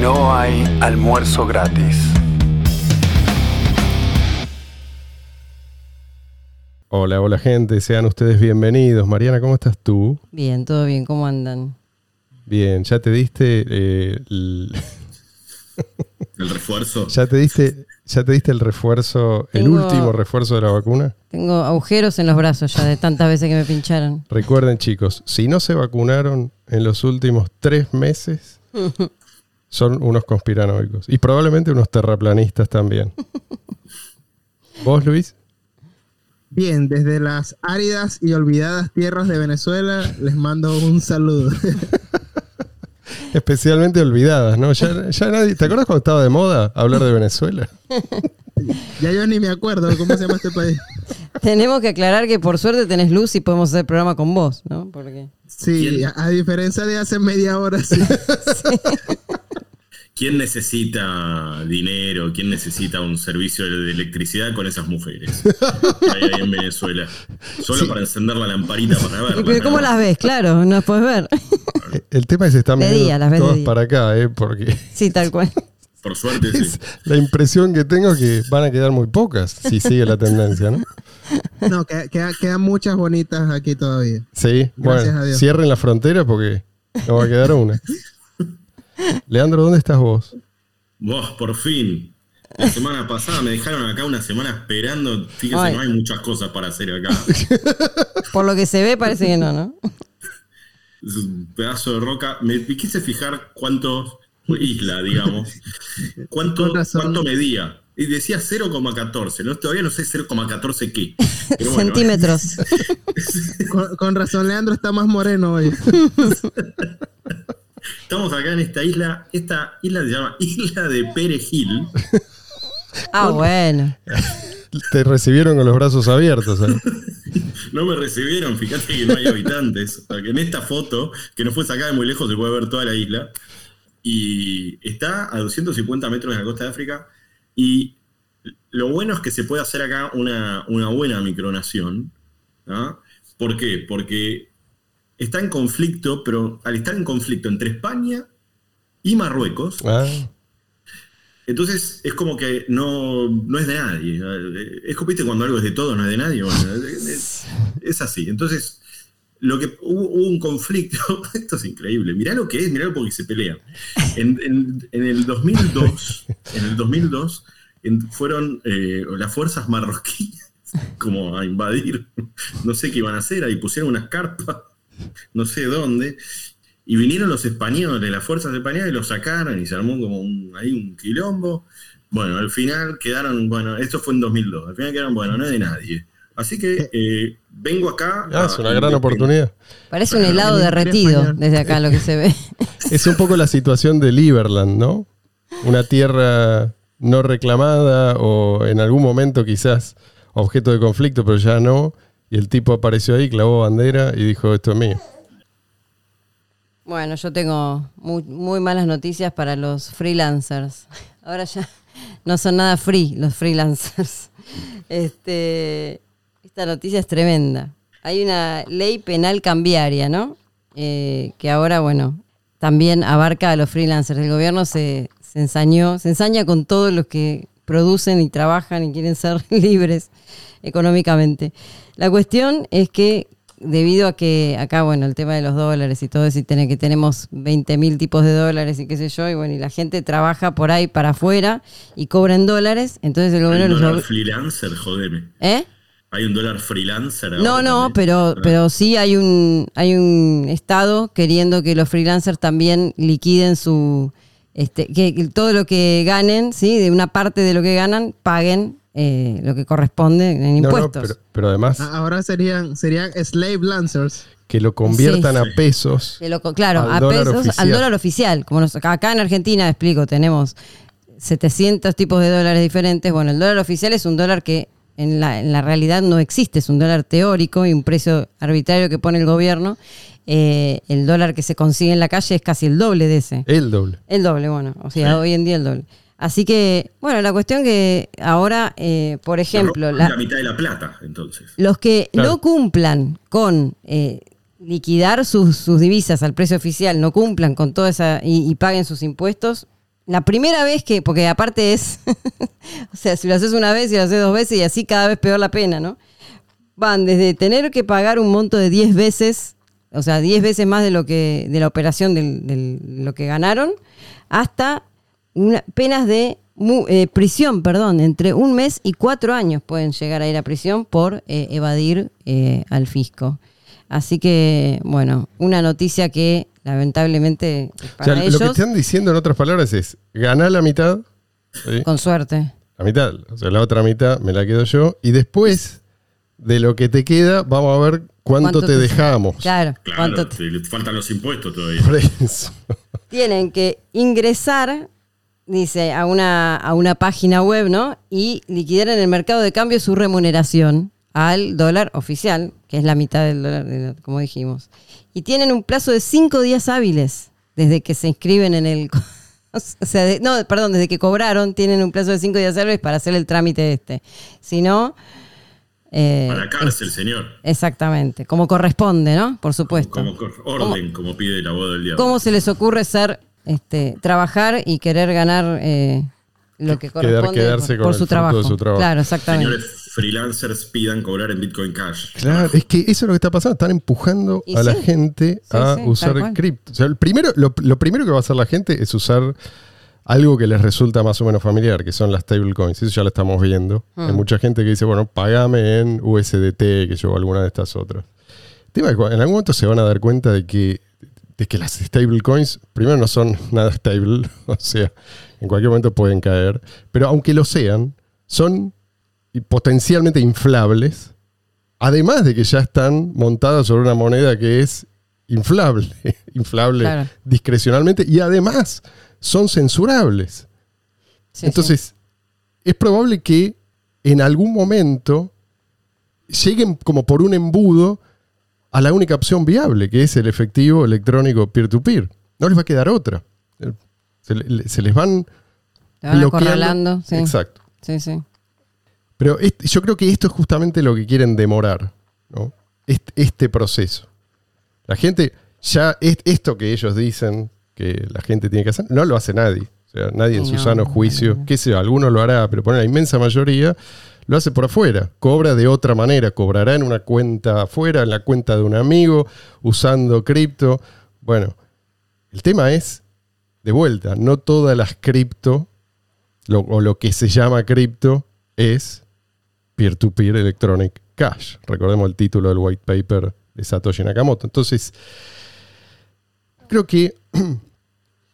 No hay almuerzo gratis. Hola, hola gente, sean ustedes bienvenidos. Mariana, ¿cómo estás tú? Bien, todo bien, ¿cómo andan? Bien, ya te diste eh, el, El refuerzo. ya te diste ya te diste el refuerzo, el último refuerzo de la vacuna. Tengo agujeros en los brazos ya de tantas veces que me pincharon. Recuerden chicos, si no se vacunaron en los últimos tres meses, son unos conspiranoicos y probablemente unos terraplanistas también. ¿Vos, Luis? Bien, desde las áridas y olvidadas tierras de Venezuela les mando un saludo. Especialmente olvidadas, ¿no? Ya, ya nadie, ¿Te acuerdas cuando estaba de moda hablar de Venezuela? ya yo ni me acuerdo cómo se llama este país. Tenemos que aclarar que por suerte tenés luz y podemos hacer programa con vos, ¿no? Porque Sí, a, a diferencia de hace media hora, sí. ¿Quién necesita dinero? ¿Quién necesita un servicio de electricidad con esas mujeres que hay ahí en Venezuela? Solo para encender la lamparita para verlas. Pero ¿Cómo nada las ves? Claro, no las puedes ver. El tema es que están todas para acá, ¿eh? Porque Sí, tal cual. Por suerte, sí. la impresión que tengo es que van a quedar muy pocas si sigue la tendencia, ¿no? No, que- queda- quedan muchas bonitas aquí todavía. Sí, Gracias a bueno, Dios. cierren la frontera porque no va a quedar una. Leandro, ¿dónde estás vos? Vos, por fin. La semana pasada me dejaron acá una semana esperando. Fíjese, Ay. no hay muchas cosas para hacer acá. Por lo que se ve parece que no, ¿no? Es un pedazo de roca. Me quise fijar cuánto isla, digamos. Cuánto, cuánto medía. Y decía 0,14. ¿no? Todavía no sé 0,14 qué. Bueno. Centímetros. Con, con razón, Leandro está más moreno hoy. Estamos acá en esta isla. Esta isla se llama Isla de Perejil. Ah, bueno. Te recibieron con los brazos abiertos. ¿eh? No me recibieron, fíjate que no hay habitantes. En esta foto, que no fue sacada de muy lejos, se puede ver toda la isla. Y está a 250 metros de la costa de África. Y lo bueno es que se puede hacer acá una, una buena micronación. ¿ah? ¿Por qué? Porque está en conflicto, pero al estar en conflicto entre España y Marruecos, Ah, entonces es como que no, no es de nadie. Es como viste cuando algo es de todo, no es de nadie. Bueno, es, es así. Entonces, lo que hubo, hubo un conflicto, esto es increíble. Mirá lo que es, mirá porque se pelean. En, en- en el 2002, en el 2002 en- fueron eh, las fuerzas marroquíes como a invadir, no sé qué iban a hacer, ahí pusieron unas carpas, no sé dónde, y vinieron los españoles, las fuerzas españolas, y los sacaron y se armó como un, ahí un quilombo. Bueno, al final quedaron, bueno, esto fue en 2002, al final quedaron, bueno, no es de nadie. Así que eh, vengo acá. ah, a- es una gran oportunidad. Parece un helado derretido desde acá lo que se ve. Es un poco la situación de Liberland, ¿no? Una tierra no reclamada o en algún momento quizás objeto de conflicto, pero ya no. Y el tipo apareció ahí, clavó bandera y dijo, esto es mío. Bueno, yo tengo muy, malas noticias para los freelancers. Ahora ya no son nada free los freelancers. Este, esta noticia es tremenda. Hay una ley penal cambiaria, ¿no? Eh, que ahora, bueno, también abarca a los freelancers. El gobierno se, se ensañó, se ensaña con todos los que producen y trabajan y quieren ser libres económicamente. La cuestión es que debido a que acá, bueno, el tema de los dólares y todo eso, y que tenemos 20 mil tipos de dólares y qué sé yo, y bueno, y la gente trabaja por ahí para afuera y cobra en dólares, entonces el Hay gobierno un los dólar freelancer, jodeme. ¿Eh? Hay un dólar freelancer. ahora No, no, también. pero, Ah. pero sí hay un, hay un estado queriendo que los freelancers también liquiden su, este, que que todo lo que ganen, sí, de una parte de lo que ganan, paguen eh, lo que corresponde en No, no, impuestos. pero, pero además A- Ahora serían, serían slave lancers. que lo conviertan Sí. a pesos. Que lo co- claro, a pesos, oficial. al dólar oficial. Como nos- acá en Argentina, explico, tenemos 700 tipos de dólares diferentes. Bueno, el dólar oficial es un dólar que en la, en la realidad no existe, es un dólar teórico y un precio arbitrario que pone el gobierno. Eh, el dólar que se consigue en la calle es casi el doble de ese. El doble. El doble, bueno, o sea, hoy en día el doble. Así que, bueno, la cuestión que ahora, eh, por ejemplo, la, la- mitad de la plata, entonces. los que Claro. no cumplan con eh, liquidar sus, sus divisas al precio oficial, no cumplan con toda esa y, y paguen sus impuestos, la primera vez que, porque aparte es, o sea, si lo haces una vez y lo haces dos veces y así cada vez peor la pena, ¿no? Van desde tener que pagar un monto de 10 veces, o sea, 10 veces más de lo que, de la operación del- lo que ganaron, hasta una- penas de mu- eh, prisión, perdón, entre un mes y cuatro años pueden llegar a ir a prisión por eh, evadir eh, al fisco. Así que, bueno, una noticia que lamentablemente O para sea, ellos, lo que están diciendo en otras palabras es, ganá la mitad, ¿sí? con suerte. la mitad, o sea, la otra mitad me la quedo yo, y después de lo que te queda, vamos a ver cuánto, ¿Cuánto te, te- dejamos. Claro, Claro, ¿cuánto te- te- le faltan los impuestos todavía. Por eso. tienen que ingresar, dice, a una, a una página web, ¿no? Y liquidar en el mercado de cambio su remuneración al dólar oficial, que es la mitad del dólar, como dijimos. Y tienen un plazo de cinco días hábiles desde que se inscriben en el... O sea, de- no, perdón, desde que cobraron tienen un plazo de cinco días hábiles para hacer el trámite este. Si no... eh, A la cárcel, señor. exactamente, como corresponde, ¿no? Por supuesto. Como orden, como pide la boda del diablo. ¿Cómo se les ocurre ser, este, trabajar y querer ganar eh, lo que Quedar- corresponde quedarse por, con por el su trabajo? de su trabajo. Claro, exactamente. Señores freelancers pidan cobrar en Bitcoin Cash. Claro, es que eso es lo que está pasando. Están empujando Y a la gente Sí, a sí, usar cripto. O sea, el primero, lo, lo primero que va a hacer la gente es usar algo que les resulta más o menos familiar, que son las stablecoins. Eso ya lo estamos viendo. Mm. Hay mucha gente que dice, bueno, pagame en USDT, que yo, o alguna de estas otras. El tema es que en algún momento se van a dar cuenta de que, de que las stablecoins, primero, no son nada stable, o sea, en cualquier momento pueden caer, pero aunque lo sean, son potencialmente inflables, además de que ya están montadas sobre una moneda que es inflable, inflable Claro. discrecionalmente, y además son censurables. Sí, Entonces, es probable que en algún momento lleguen como por un embudo a la única opción viable, que es el efectivo electrónico peer-to-peer. No les va a quedar otra. Se, le- se les van van bloqueando. Sí, Exacto. sí, sí. Pero est- yo creo que esto es justamente lo que quieren demorar, ¿no? Est- Este, proceso. La gente, ya es- esto que ellos dicen que la gente tiene que hacer, no lo hace nadie. O sea, nadie en su No, sano no, juicio, no. qué sé alguno lo hará, pero poner la inmensa mayoría lo hace por afuera, cobra de otra manera, cobrará en una cuenta afuera, en la cuenta de un amigo, usando cripto. Bueno, el tema es, de vuelta, no todas las cripto, lo- o lo que se llama cripto, es peer-to-peer electronic cash. Recordemos el título del white paper de Satoshi Nakamoto. Entonces, creo que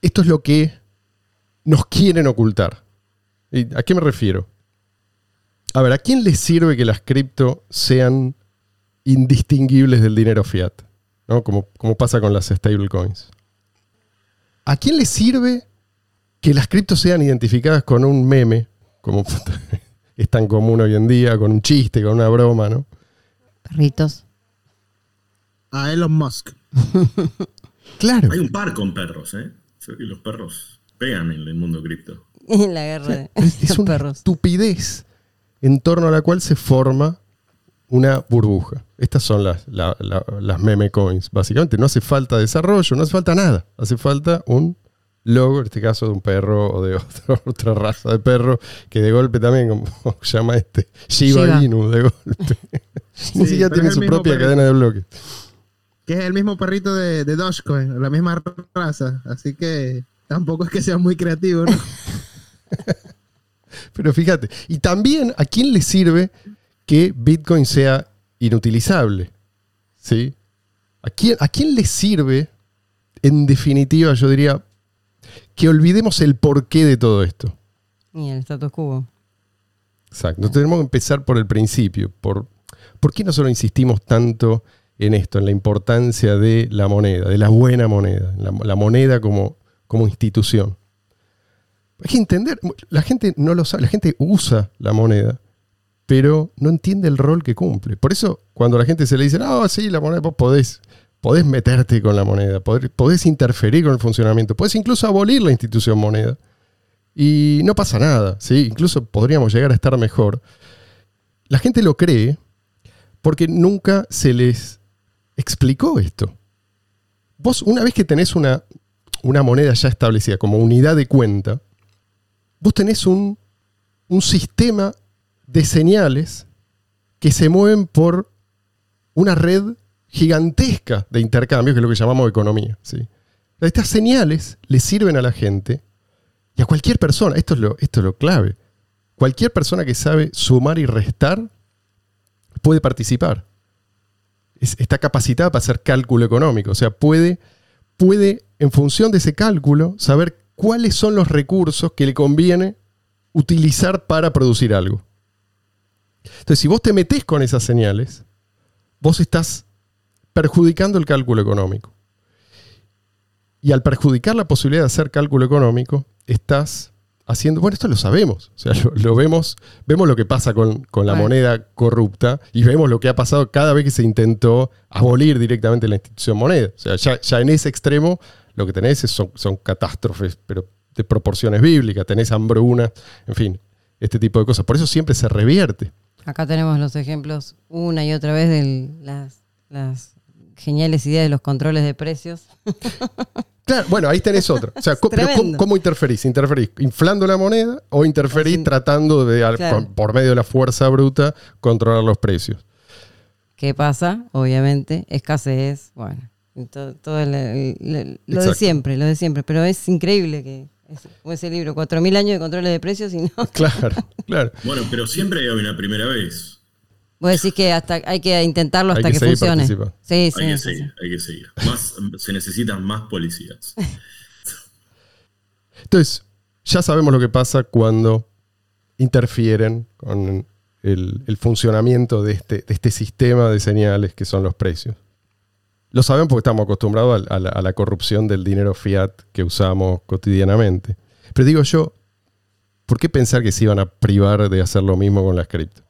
esto es lo que nos quieren ocultar. ¿Y ¿A qué me refiero? A ver, ¿a quién le sirve que las cripto sean indistinguibles del dinero fiat? ¿No? Como, como pasa con las stablecoins. ¿A quién le sirve que las criptos sean identificadas con un meme, como es tan común hoy en día, con un chiste, con una broma, ¿no? Perritos. A Elon Musk. Claro. Hay un par con perros, ¿eh? Que los perros pegan en el mundo cripto. En la guerra de Es, es una perros. estupidez en torno a la cual se forma una burbuja. Estas son las, la- la- las meme coins. Básicamente no hace falta desarrollo, no hace falta nada. Hace falta un logo, en este caso de un perro o de otro- otra raza de perro, que de golpe también, como se llama este, Shiba Shiba. Inu, de golpe. Ni Sí, siquiera tiene su propia perrito. cadena de bloques. Que es el mismo perrito de, de Dogecoin, la misma raza. Así que tampoco es que sea muy creativo, ¿no? Pero fíjate, y también a quién le sirve que Bitcoin sea inutilizable. ¿Sí? ¿A quién, ¿A quién le sirve, en definitiva, yo diría, que olvidemos el porqué de todo esto? Y el status quo. Exacto. Tenemos que empezar por el principio. Por, ¿Por qué nosotros insistimos tanto en esto, en la importancia de la moneda, de la buena moneda, la, moneda como, como institución? Hay que entender, la gente no lo sabe, la gente usa la moneda, pero no entiende el rol que cumple. Por eso, cuando la gente se le dice, no, sí, la moneda, vos podés, podés meterte con la moneda, podés, podés interferir con el funcionamiento, podés incluso abolir la institución moneda. Y no pasa nada, ¿sí? Incluso podríamos llegar a estar mejor. La gente lo cree porque nunca se les explicó esto. Vos, una vez que tenés una, una moneda ya establecida como unidad de cuenta, vos tenés un, un sistema de señales que se mueven por una red gigantesca de intercambios, que es lo que llamamos economía. ¿sí? Estas señales le sirven a la gente y a cualquier persona, esto es lo, esto es lo clave, cualquier persona que sabe sumar y restar puede participar. Es- está capacitada para hacer cálculo económico, o sea, puede, puede, en función de ese cálculo, saber cuáles son los recursos que le conviene utilizar para producir algo. Entonces, si vos te metés con esas señales, vos estás perjudicando el cálculo económico. Y al perjudicar la posibilidad de hacer cálculo económico, estás haciendo, bueno, esto lo sabemos, o sea, lo, lo vemos, vemos lo que pasa con, con la Bueno. moneda corrupta y vemos lo que ha pasado cada vez que se intentó abolir directamente la institución moneda. O sea, ya, ya en ese extremo lo que tenés es- son, son catástrofes, pero de proporciones bíblicas, tenés hambruna, en fin, este tipo de cosas. Por eso siempre se revierte. Acá tenemos los ejemplos una y otra vez de las, las geniales ideas de los controles de precios. Claro, bueno, ahí tenés otra. O sea, pero ¿cómo, interferís? ¿Interferís inflando la moneda o interferís tratando de, Claro. por, por medio de la fuerza bruta, controlar los precios? ¿Qué pasa? Obviamente, escasez, bueno, todo, todo el- el- el- lo de siempre, lo de siempre. Pero es increíble que, es, como ese libro, 4.000 años de controles de precios y no. Claro, claro. Bueno, pero siempre hay una primera vez. Vos decís que hasta hay que intentarlo Hay hasta que que, seguir funcione. Sí, sí, hay que sí, seguir, hay que seguir. Más, se necesitan más policías. Entonces, ya sabemos lo que pasa cuando interfieren con el, el funcionamiento de este, de este sistema de señales que son los precios. Lo sabemos porque estamos acostumbrados al- a, la, a la corrupción del dinero fiat que usamos cotidianamente. Pero digo yo, ¿por qué pensar que se iban a privar de hacer lo mismo con las cripto?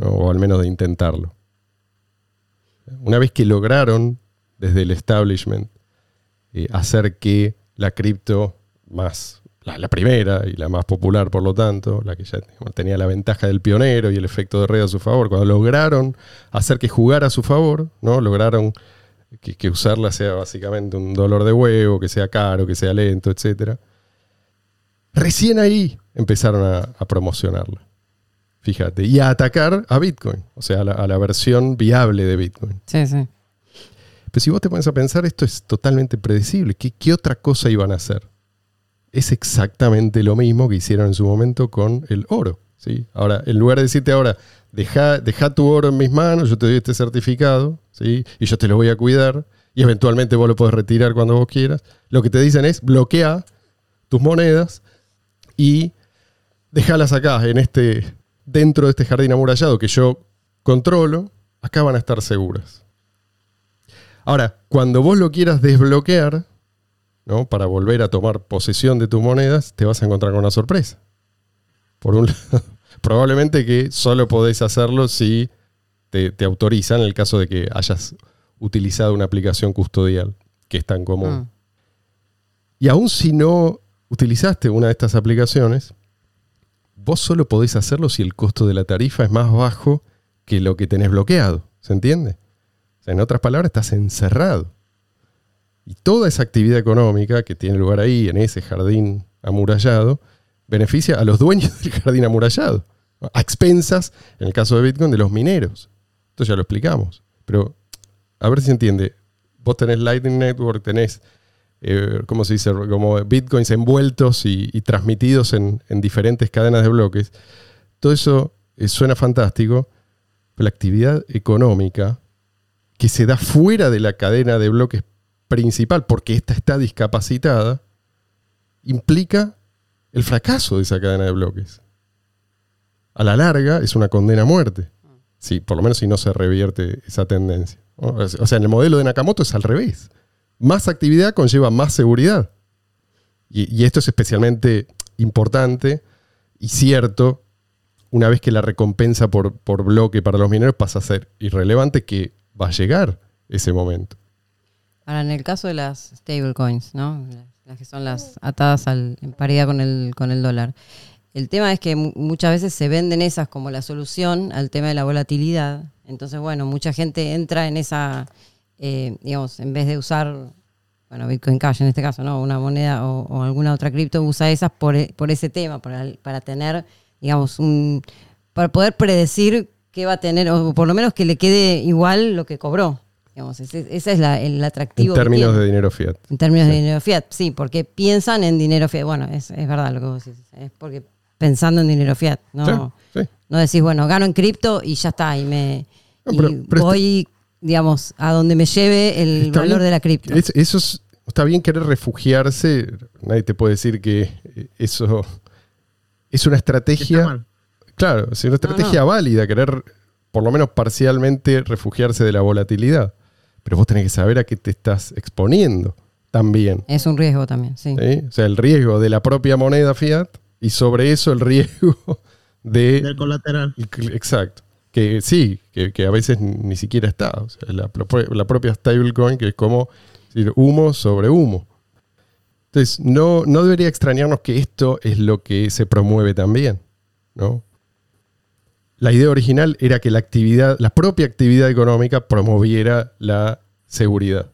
O al menos de intentarlo. Una vez que lograron, desde el establishment, eh, hacer que la cripto más, la, la primera y la más popular por lo tanto, la que ya tenía la ventaja del pionero y el efecto de red a su favor, cuando lograron hacer que jugara a su favor, ¿no? lograron que, usarla sea básicamente un dolor de huevo, que sea caro, que sea lento, etc. Recién ahí empezaron a, a promocionarla. Fíjate, y a atacar a Bitcoin, o sea, a la- a la versión viable de Bitcoin. sí, sí. Pero si vos te pones a pensar, esto es totalmente predecible. ¿Qué, qué otra cosa iban a hacer? Es exactamente lo mismo que hicieron en su momento con el oro. ¿sí? Ahora, en lugar de decirte ahora, deja, deja tu oro en mis manos, yo te doy este certificado, ¿sí? y yo te lo voy a cuidar, y eventualmente vos lo podés retirar cuando vos quieras, lo que te dicen es bloquea tus monedas y déjalas acá, en este, dentro de este jardín amurallado que yo controlo, acá van a estar seguras. Ahora, cuando vos lo quieras desbloquear, ¿no? Para volver a tomar posesión de tus monedas, te vas a encontrar con una sorpresa. Por un lado, probablemente que solo podés hacerlo si te, te autorizan en el caso de que hayas utilizado una aplicación custodial, que es tan común. Mm. Y aún si no utilizaste una de estas aplicaciones, vos solo podés hacerlo si el costo de la tarifa es más bajo que lo que tenés bloqueado. ¿Se entiende? En otras palabras, estás encerrado. Y toda esa actividad económica que tiene lugar ahí, en ese jardín amurallado, beneficia a los dueños del jardín amurallado. A expensas, en el caso de Bitcoin, de los mineros. Esto ya lo explicamos. Pero, a ver si se entiende. Vos tenés Lightning Network, tenés, eh, ¿cómo se dice? Como Bitcoins envueltos y, transmitidos en, en diferentes cadenas de bloques. Todo eso eh, suena fantástico, pero la actividad económica que se da fuera de la cadena de bloques principal, porque ésta está discapacitada, implica el fracaso de esa cadena de bloques. A la larga es una condena a muerte. Sí, por lo menos si no se revierte esa tendencia. O sea, en el modelo de Nakamoto es al revés. Más actividad conlleva más seguridad. Y, esto es especialmente importante y cierto una vez que la recompensa por, por bloque para los mineros pasa a ser irrelevante, que va a llegar ese momento. Ahora, en el caso de las stablecoins, ¿no? Las, que son las atadas al, en paridad con el, con el dólar. El tema es que mu- muchas veces se venden esas como la solución al tema de la volatilidad. Entonces, bueno, mucha gente entra en esa, eh, digamos, en vez de usar bueno, Bitcoin Cash en este caso, ¿no? Una moneda o, o alguna otra cripto usa esas por, e- por ese tema, para, para tener, digamos, un. para poder predecir qué va a tener, o por lo menos que le quede igual lo que cobró. Digamos, ese, ese es la- el En atractivo. que términos de dinero fiat. En términos de dinero fiat, sí, porque piensan en dinero fiat. Bueno, es, es verdad lo que vos decís. Es porque pensando en dinero fiat, no, Sí, sí. no decís, bueno, gano en cripto y ya está, y me No, y pero- pero voy, digamos, a donde me lleve el Está valor bien. de la cripto. Es- eso es- está bien querer refugiarse. Nadie te puede decir que eso es una estrategia. Claro, es una estrategia válida, querer por lo menos parcialmente refugiarse de la volatilidad. Pero vos tenés que saber a qué te estás exponiendo también. Es un riesgo también, sí. ¿sí? O sea, el riesgo de la propia moneda fiat y sobre eso el riesgo de Del colateral. Exacto. Que sí, que, que a veces ni siquiera está. La, pro- la propia stablecoin, que es como humo sobre humo. Entonces, no, no debería extrañarnos que esto es lo que se promueve también. ¿no? La idea original era que la actividad, la propia actividad económica promoviera la seguridad.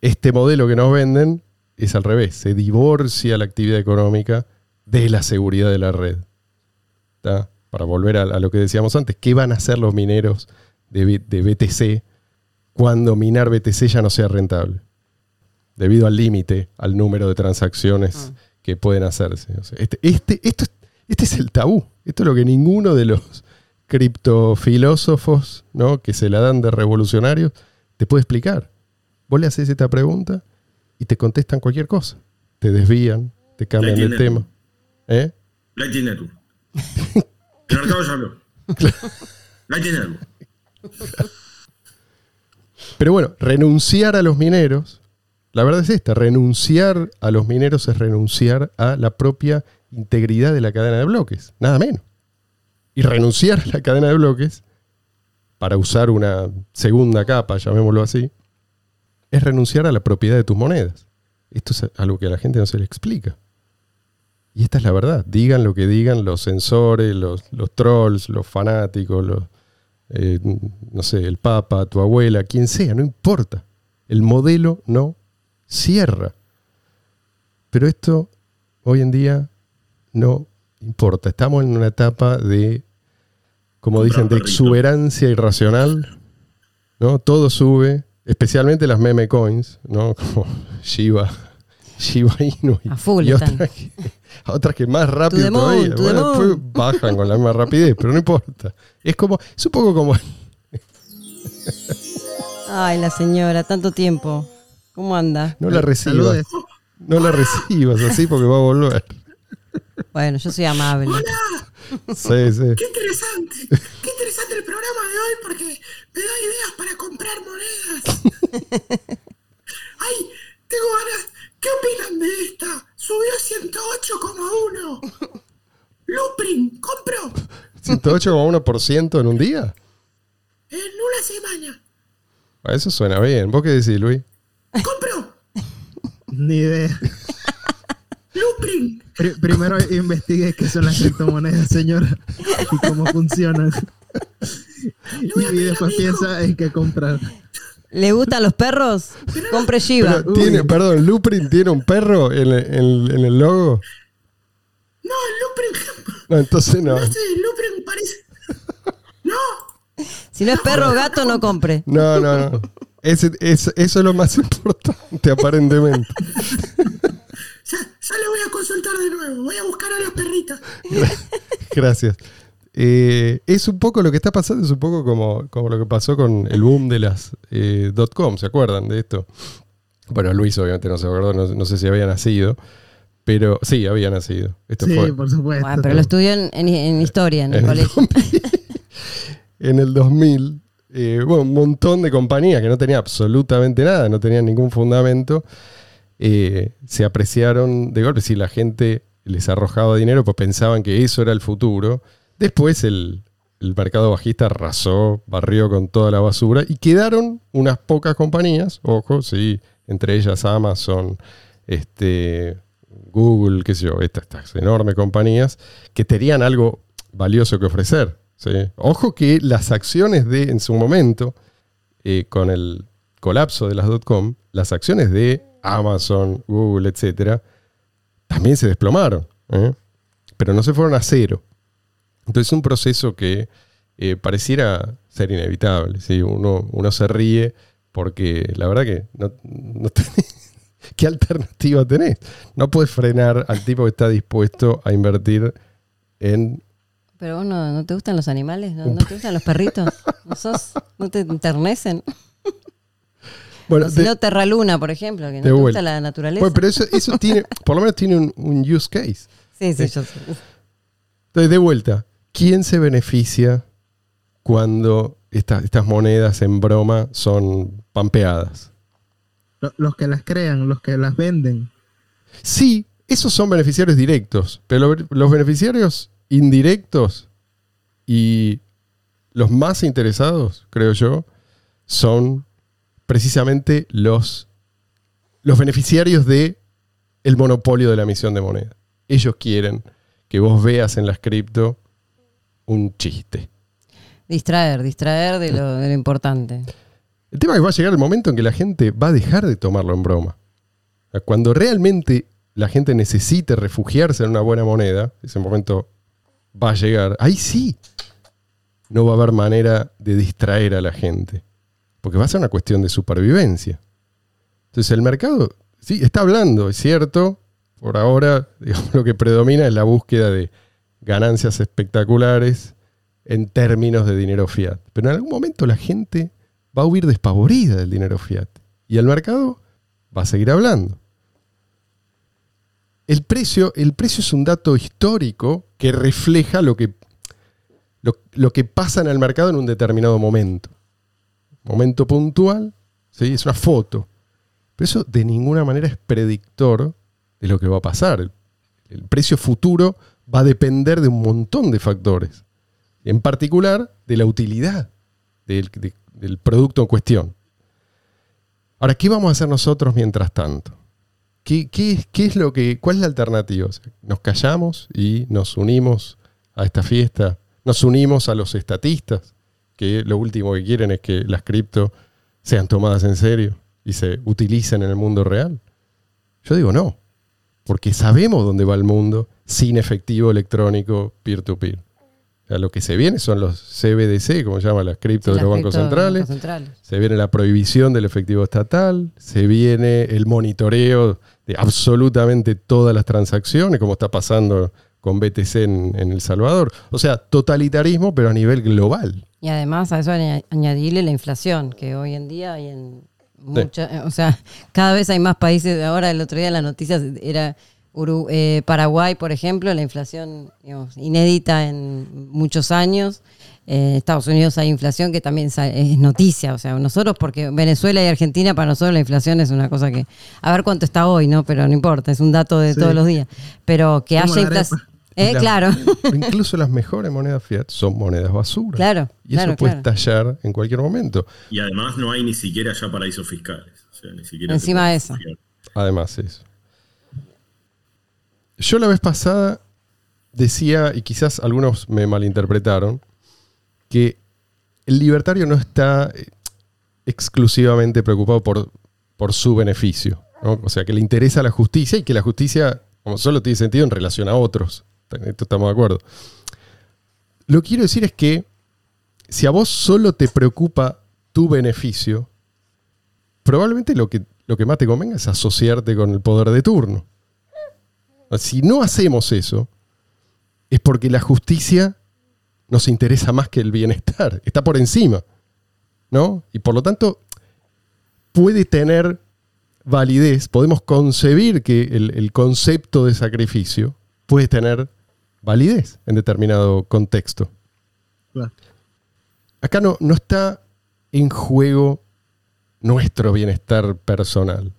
Este modelo que nos venden es al revés, se divorcia la actividad económica de la seguridad de la red. ¿tá? Para volver a, a lo que decíamos antes, ¿qué van a hacer los mineros de, B- de BTC cuando minar BTC ya no sea rentable? Debido al límite, al número de transacciones que pueden hacerse. O sea, este, este, esto, es- este es el tabú. Esto es lo que ninguno de los criptofilósofos ¿no? que se la dan de revolucionarios te puede explicar. Vos le haces esta pregunta y te contestan cualquier cosa. Te desvían, te cambian de tema. ¿Eh? Lightning Network. El mercado ya habló. Lightning Network. Pero bueno, renunciar a los mineros, la verdad es esta, renunciar a los mineros es renunciar a la propia integridad de la cadena de bloques, nada menos. Y renunciar a la cadena de bloques, para usar una segunda capa, llamémoslo así, es renunciar a la propiedad de tus monedas. Esto es algo que a la gente no se le explica. Y esta es la verdad. Digan lo que digan los sensores, los, los trolls, los fanáticos, los, eh, no sé, el papa, tu abuela, quien sea, no importa. El modelo no cierra. Pero esto hoy en día no importa. Estamos en una etapa de, como Comprar dicen, de exuberancia irracional. ¿no? Todo sube, especialmente las meme coins, ¿no? como Shiba, Shiba Inu y, A full y están. otras, que, otras que más rápido todavía. Bueno, después bajan con la misma rapidez, pero no importa. Es como, es un poco como Ay, la señora, tanto tiempo. ¿Cómo anda? no la recibas. Saludes. No la recibas así porque va a volver. Bueno, yo soy amable. Sí, sí. Qué interesante, qué interesante el programa de hoy porque me da ideas para comprar monedas. Ay, tengo ganas. ¿Qué opinan de esta? Subió 108,1. Luprin, compro ¿108,1% en un día? en una semana. Eso suena bien. ¿Vos qué decís, Luis? Compro Ni idea. Luprin. Pri- primero investigue qué son las criptomonedas, señora, y cómo funcionan. Y después piensa en qué comprar. ¿Le gustan los perros? Compre Shiba. Pero tiene, perdón, ¿Luprin tiene un perro en, el- en- en el logo? No, Luprin. No, entonces no. No sé, Luprin parece. No, Si no es perro o gato, no compre. No, no, no. Ese- es- eso es lo más importante, aparentemente. ya, ya le voy a consultar de nuevo. Voy a buscar a las perritas. Gracias. Eh, es un poco lo que está pasando, es un poco como, como lo que pasó con el boom de las eh, dot .com, ¿se acuerdan de esto? Bueno, Luis obviamente no se acordó, no, no sé si había nacido, pero sí, había nacido. Esto Sí, fue por supuesto. Bueno, pero lo estudió en, en- en historia en el en el, colegio. 2000, en el 2000. eh, bueno, un montón de compañías que no tenían absolutamente nada, no tenían ningún fundamento, eh, se apreciaron de golpe. Si la gente les arrojaba dinero, pues pensaban que eso era el futuro. Después el, mercado bajista arrasó, barrió con toda la basura y quedaron unas pocas compañías, ojo, sí, entre ellas Amazon, este, Google, qué sé yo, estas, estas enormes compañías que tenían algo valioso que ofrecer. ¿sí? Ojo que las acciones de en su momento, eh, con, el, colapso de las .com, las acciones de Amazon, Google, etcétera, también se desplomaron, ¿eh? pero no se fueron a cero. Entonces es un proceso que eh, pareciera ser inevitable. ¿sí? Uno, uno se ríe porque la verdad que no, no tenés- ¿Qué alternativa tenés? No puedes frenar al tipo que está dispuesto a invertir en... Pero vos no, ¿no te gustan los animales, ¿no, ¿No te gustan los perritos, ¿No, sos, no te enternecen. Bueno, si no, Terra Luna, por ejemplo, que no te gusta la naturaleza. bueno, pero eso, eso tiene, por lo menos tiene un, un use case. sí, sí, yo sé. Entonces, de vuelta, ¿quién se beneficia cuando esta- estas monedas en broma son pampeadas? Lo- Los que las crean, los que las venden. Sí, esos son beneficiarios directos, pero lo- los beneficiarios indirectos y los más interesados, creo yo, son precisamente los, los beneficiarios de el monopolio de la emisión de moneda. Ellos quieren que vos veas en las cripto un chiste. Distraer, distraer de lo, de lo importante. El tema es que va a llegar el momento en que la gente va a dejar de tomarlo en broma. Cuando realmente la gente necesite refugiarse en una buena moneda, ese momento va a llegar. Ahí sí, no va a haber manera de distraer a la gente. Porque va a ser una cuestión de supervivencia. Entonces el mercado, sí, está hablando, es cierto. Por ahora, digamos, lo que predomina es la búsqueda de ganancias espectaculares en términos de dinero fiat. Pero en algún momento la gente va a huir despavorida del dinero fiat. Y el mercado va a seguir hablando. El precio, el precio es un dato histórico que refleja lo que, lo, que pasa en el mercado en un determinado momento. Momento puntual, ¿sí? es una foto. Pero eso de ninguna manera es predictor de lo que va a pasar. El precio futuro va a depender de un montón de factores. En particular, de la utilidad del, de- del producto en cuestión. Ahora, ¿qué vamos a hacer nosotros mientras tanto? ¿Qué, es- lo que, ¿Cuál es la alternativa? ¿Nos callamos y nos unimos a esta fiesta? ¿Nos unimos a los estatistas? Que lo último que quieren es que las cripto sean tomadas en serio y se utilicen en el mundo real. Yo digo no, porque sabemos dónde va el mundo sin efectivo electrónico peer-to-peer. O sea, lo que se viene son los CBDC, como se llaman las cripto de los bancos centrales. Se viene la prohibición del efectivo estatal, se viene el monitoreo de absolutamente todas las transacciones, como está pasando con BTC en, en El Salvador. O sea, totalitarismo, pero a nivel global. Y además a eso añ- añadirle la inflación, que hoy en día hay en mucha, o sea, cada vez hay más países. Ahora el otro día en las noticias era Uru- eh, Paraguay, por ejemplo, la inflación digamos, inédita en muchos años. En Estados Unidos hay inflación que también es noticia, o sea, nosotros, porque Venezuela y Argentina, para nosotros la inflación es una cosa que, a ver cuánto está hoy, ¿no? Pero no importa, es un dato de Sí. todos los días. Pero que Como haya la inflación. Eh, La- claro, Incluso las mejores monedas fiat son monedas basura. claro, Y eso puede claro. estallar en cualquier momento. Y además no hay ni siquiera ya paraísos fiscales. O sea, ni siquiera Encima de eso. Además, eso. Yo la vez pasada decía, y quizás algunos me malinterpretaron, que el libertario no está eh, exclusivamente preocupado por, por su beneficio. ¿no? O sea, que le interesa la justicia y que la justicia, como solo tiene sentido en relación a otros. Esto estamos de acuerdo. Lo que quiero decir es que si a vos solo te preocupa tu beneficio, probablemente lo que, lo que más te convenga es asociarte con el poder de turno. Si no hacemos eso, es porque la justicia nos interesa más que el bienestar, está por encima, ¿no? Y por lo tanto, puede tener validez, podemos concebir que el concepto de sacrificio puede tener validez en determinado contexto. Claro. Acá no, no está en juego nuestro bienestar personal.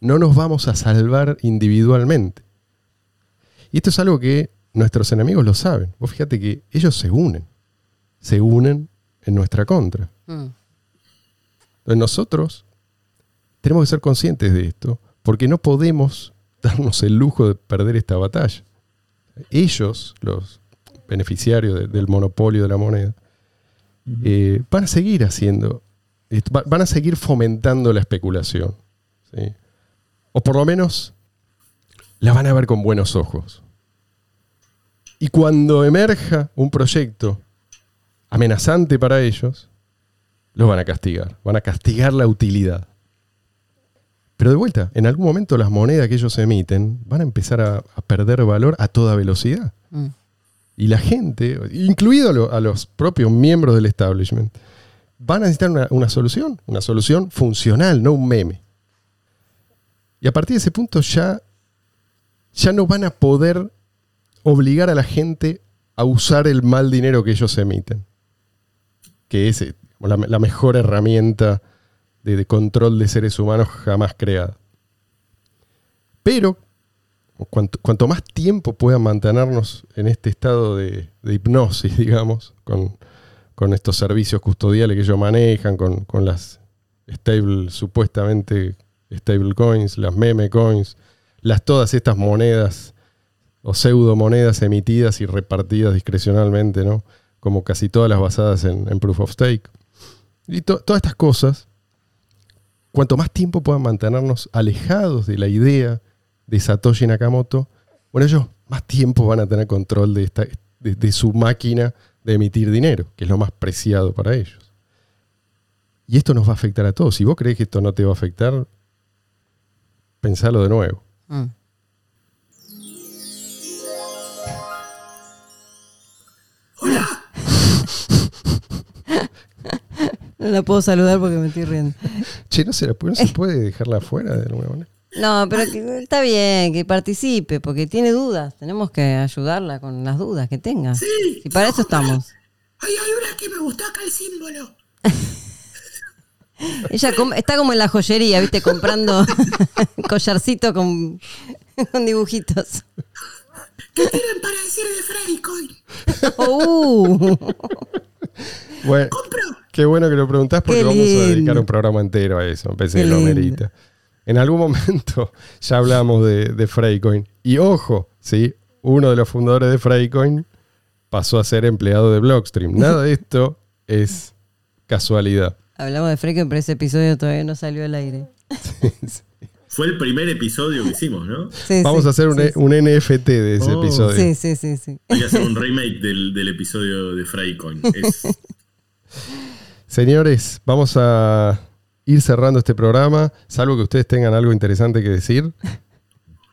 No nos vamos a salvar individualmente. Y esto es algo que nuestros enemigos lo saben. Vos fíjate que ellos se unen. Se unen en nuestra contra. Mm. Entonces nosotros tenemos que ser conscientes de esto, porque no podemos darnos el lujo de perder esta batalla. Ellos, los beneficiarios de- del monopolio de la moneda, eh, van a seguir haciendo van a seguir fomentando la especulación. ¿sí? O por lo menos la van a ver con buenos ojos. Y cuando emerja un proyecto amenazante para ellos, los van a castigar. Van a castigar la utilidad. Pero de vuelta, en algún momento las monedas que ellos emiten van a empezar a, a perder valor a toda velocidad. Mm. Y la gente, incluido a, lo- a los propios miembros del establishment, van a necesitar una, una solución, una solución funcional, no un meme. Y a partir de ese punto ya, ya no van a poder obligar a la gente a usar el mal dinero que ellos emiten, que es eh, la, la mejor herramienta de, control de seres humanos jamás creada. Pero cuanto, más tiempo puedan mantenernos en este estado de, hipnosis, digamos, con, con estos servicios custodiales que ellos manejan, con, con las stable, supuestamente stable coins, las meme coins, las todas estas monedas o pseudo monedas emitidas y repartidas discrecionalmente, ¿no? Como casi todas las basadas en, proof of stake. Y to- todas estas cosas, cuanto más tiempo puedan mantenernos alejados de la idea de Satoshi Nakamoto, bueno, ellos más tiempo van a tener control de, esta, de, de su máquina de emitir dinero, que es lo más preciado para ellos. Y esto nos va a afectar a todos. Si vos crees que esto no te va a afectar, pensalo de nuevo. Mm. Hola, No la puedo saludar porque me estoy riendo. Che, ¿no se, la- no se puede dejarla afuera de alguna manera? No, pero que- está bien que participe porque tiene dudas. Tenemos que ayudarla con las dudas que tenga. Sí. Y para eso estamos. hay, hay una que me gustó acá el símbolo. Ella com- está como en la joyería, ¿viste? Comprando collarcito con, con dibujitos. ¿Qué tienen para decir de Freddy Coin? Uh, Bueno, Compro. Qué bueno que lo preguntás porque vamos a dedicar un programa entero a eso. Pensé Qué que lo merita. En algún momento ya hablamos de, de Freycoin. Y ojo, ¿sí? uno de los fundadores de Freycoin pasó a ser empleado de Blockstream. Nada de esto es casualidad. hablamos de Freaking, pero ese episodio todavía no salió al aire. Fue el primer episodio que hicimos, ¿no? Sí, Vamos sí, a hacer un, sí, un NFT de ese Oh. episodio. Sí, sí, sí, sí. Hay que hacer un remake del, del episodio de Freycoin. Es, Señores, vamos a ir cerrando este programa, salvo que ustedes tengan algo interesante que decir.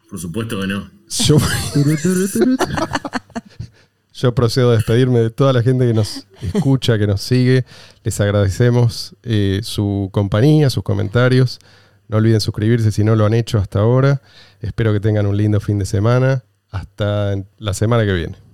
por supuesto que no. Yo, procedo a despedirme de toda la gente que nos escucha, que nos sigue. Les agradecemos eh, su compañía, sus comentarios. No olviden suscribirse si no lo han hecho hasta ahora. Espero que tengan un lindo fin de semana. Hasta la semana que viene.